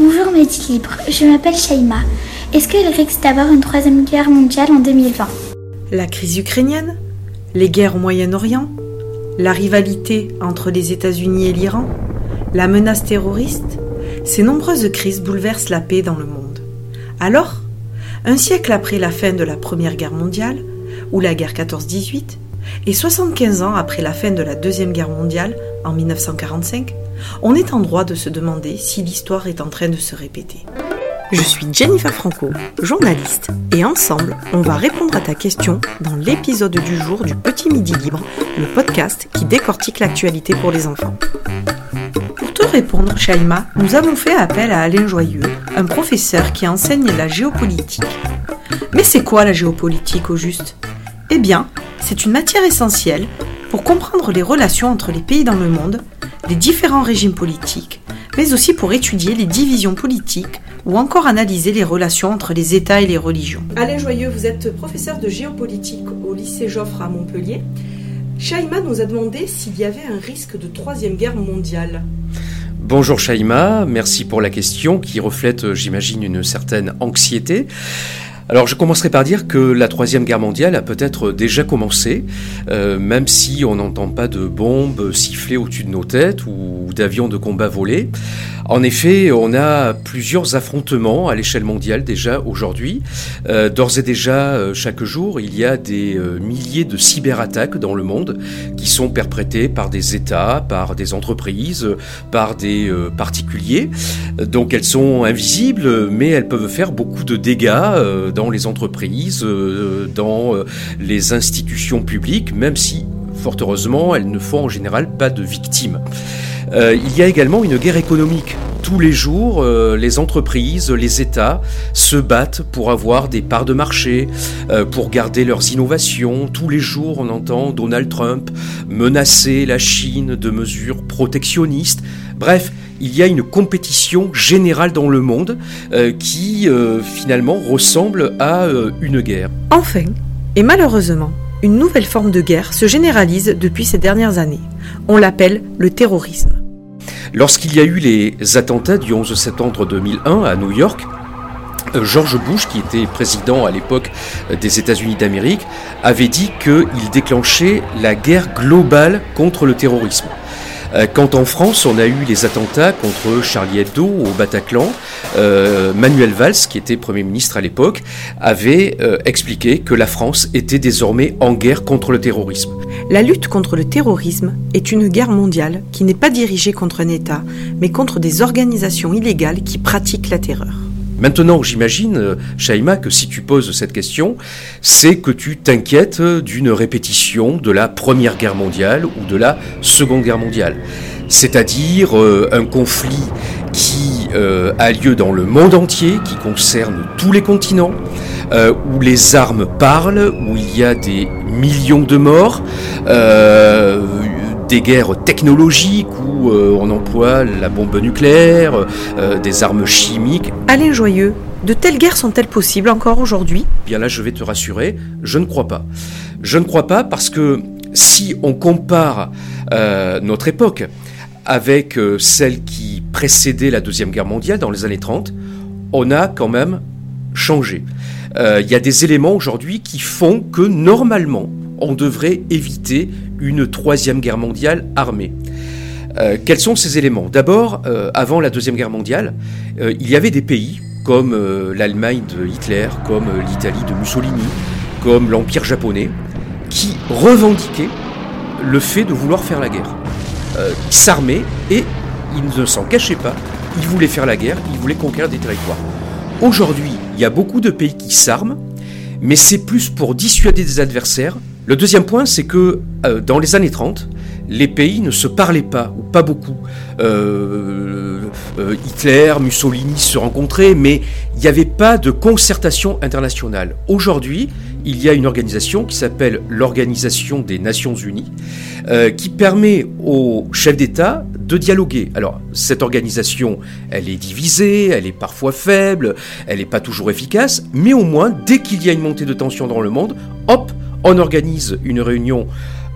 Bonjour Midi Libre, je m'appelle Shaima. Est-ce qu'il risque d'avoir une troisième guerre mondiale en 2020 La crise ukrainienne Les guerres au Moyen-Orient La rivalité entre les États-Unis et l'Iran La menace terroriste Ces nombreuses crises bouleversent la paix dans le monde. Alors, un siècle après la fin de la Première Guerre mondiale, ou la guerre 14-18, et 75 ans après la fin de la Deuxième Guerre mondiale, en 1945, on est en droit de se demander si l'histoire est en train de se répéter. Je suis Jennifer Franco, journaliste, et ensemble, on va répondre à ta question dans l'épisode du jour du Petit Midi Libre, le podcast qui décortique l'actualité pour les enfants. Pour te répondre, Shaima, nous avons fait appel à Alain Joyeux, un professeur qui enseigne la géopolitique. Mais c'est quoi la géopolitique au juste? Eh bien, c'est une matière essentielle pour comprendre les relations entre les pays dans le monde, les différents régimes politiques, mais aussi pour étudier les divisions politiques ou encore analyser les relations entre les États et les religions. Alain Joyeux, vous êtes professeur de géopolitique au lycée Joffre à Montpellier. Shaima nous a demandé s'il y avait un risque de troisième guerre mondiale. Bonjour Shaima, merci pour la question qui reflète, j'imagine, une certaine anxiété. Alors je commencerai par dire que la Troisième Guerre mondiale a peut-être déjà commencé, euh, même si on n'entend pas de bombes siffler au-dessus de nos têtes ou d'avions de combat volés. En effet, on a plusieurs affrontements à l'échelle mondiale déjà aujourd'hui. Euh, d'ores et déjà, euh, chaque jour, il y a des milliers de cyberattaques dans le monde qui sont perprétées par des États, par des entreprises, par des particuliers. Donc elles sont invisibles, mais elles peuvent faire beaucoup de dégâts dans les entreprises, euh, dans euh, les institutions publiques, même si, fort heureusement, elles ne font en général pas de victimes. Euh, il y a également une guerre économique. Tous les jours, les entreprises, les États se battent pour avoir des parts de marché, pour garder leurs innovations. Tous les jours, on entend Donald Trump menacer la Chine de mesures protectionnistes. Bref, il y a une compétition générale dans le monde euh, qui euh, finalement ressemble à euh, une guerre. Enfin, et malheureusement, une nouvelle forme de guerre se généralise depuis ces dernières années. On l'appelle le terrorisme. Lorsqu'il y a eu les attentats du 11 septembre 2001 à New York, George Bush, qui était président à l'époque des États-Unis d'Amérique, avait dit qu'il déclenchait la guerre globale contre le terrorisme. Euh, quand en France, on a eu les attentats contre Charlie Hebdo au Bataclan, euh, Manuel Valls, qui était Premier ministre à l'époque, avait euh, expliqué que la France était désormais en guerre contre le terrorisme. La lutte contre le terrorisme est une guerre mondiale qui n'est pas dirigée contre un État, mais contre des organisations illégales qui pratiquent la terreur. Maintenant, j'imagine, euh, Shaima, que si tu poses cette question, c'est que tu t'inquiètes d'une répétition de la Première Guerre mondiale ou de la Seconde Guerre mondiale. C'est-à-dire euh, un conflit qui euh, a lieu dans le monde entier, qui concerne tous les continents, où les armes parlent, où il y a des millions de morts, des guerres technologiques où euh, on emploie la bombe nucléaire, euh, des armes chimiques. Alain Joyeux, de telles guerres sont-elles possibles encore aujourd'hui? Bien là, je vais te rassurer, je ne crois pas. Je ne crois pas parce que si on compare euh, notre époque avec celle qui précédait la Deuxième Guerre mondiale dans les années 30, on a quand même changé. Il y a des éléments aujourd'hui qui font que normalement, on devrait éviter une troisième guerre mondiale armée. Euh, quels sont ces éléments? D'abord, euh, avant la Deuxième Guerre mondiale, euh, il y avait des pays comme l'Allemagne de Hitler, comme l'Italie de Mussolini, comme l'Empire japonais, qui revendiquaient le fait de vouloir faire la guerre. ils s'armaient et ils ne s'en cachaient pas. Ils voulaient faire la guerre, ils voulaient conquérir des territoires. Aujourd'hui, il y a beaucoup de pays qui s'arment, mais c'est plus pour dissuader des adversaires le deuxième point, c'est que euh, dans les années 30, les pays ne se parlaient pas, ou pas beaucoup. Euh, euh, Hitler, Mussolini se rencontraient, mais il n'y avait pas de concertation internationale. Aujourd'hui, il y a une organisation qui s'appelle l'Organisation des Nations Unies, qui permet aux chefs d'État de dialoguer. Alors, cette organisation, elle est divisée, elle est parfois faible, elle n'est pas toujours efficace, mais au moins, dès qu'il y a une montée de tension dans le monde, hop, on organise une réunion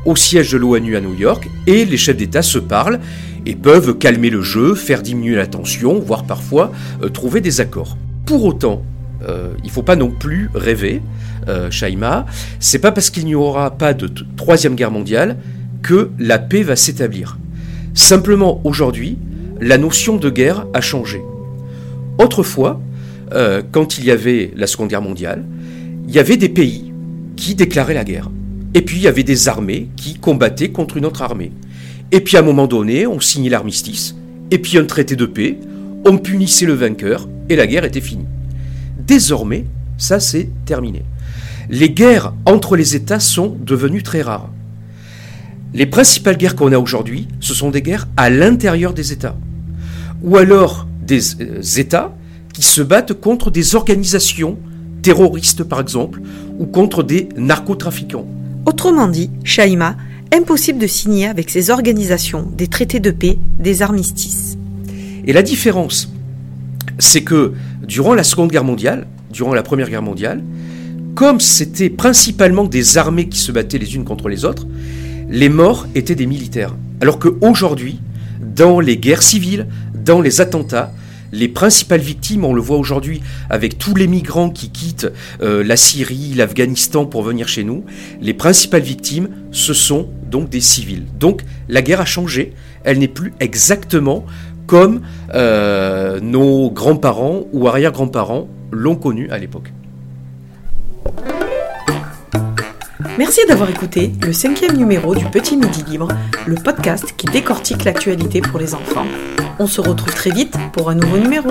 au siège de l'ONU à New York et les chefs d'État se parlent et peuvent calmer le jeu, faire diminuer la tension, voire parfois euh, trouver des accords. Pour autant, euh, il ne faut pas non plus rêver, euh, Shaima, c'est pas parce qu'il n'y aura pas de troisième guerre mondiale que la paix va s'établir. Simplement aujourd'hui, la notion de guerre a changé. Autrefois, euh, quand il y avait la Seconde Guerre mondiale, il y avait des pays qui déclaraient la guerre. Et puis il y avait des armées qui combattaient contre une autre armée. Et puis à un moment donné, on signait l'armistice, et puis un traité de paix, on punissait le vainqueur, et la guerre était finie. Désormais, ça c'est terminé. Les guerres entre les États sont devenues très rares. Les principales guerres qu'on a aujourd'hui, ce sont des guerres à l'intérieur des États. Ou alors des euh, États qui se battent contre des organisations terroristes, par exemple, ou contre des narcotrafiquants. Autrement dit, Shaima, impossible de signer avec ces organisations des traités de paix, des armistices. Et la différence, c'est que durant la Seconde Guerre mondiale, durant la Première Guerre mondiale, comme c'était principalement des armées qui se battaient les unes contre les autres, les morts étaient des militaires. Alors qu'aujourd'hui, dans les guerres civiles, dans les attentats, les principales victimes, on le voit aujourd'hui avec tous les migrants qui quittent euh, la Syrie, l'Afghanistan pour venir chez nous, les principales victimes, ce sont donc des civils. Donc la guerre a changé, elle n'est plus exactement comme euh, nos grands-parents ou arrière-grands-parents l'ont connue à l'époque. Merci d'avoir écouté le cinquième numéro du Petit Midi Libre, le podcast qui décortique l'actualité pour les enfants. On se retrouve très vite pour un nouveau numéro.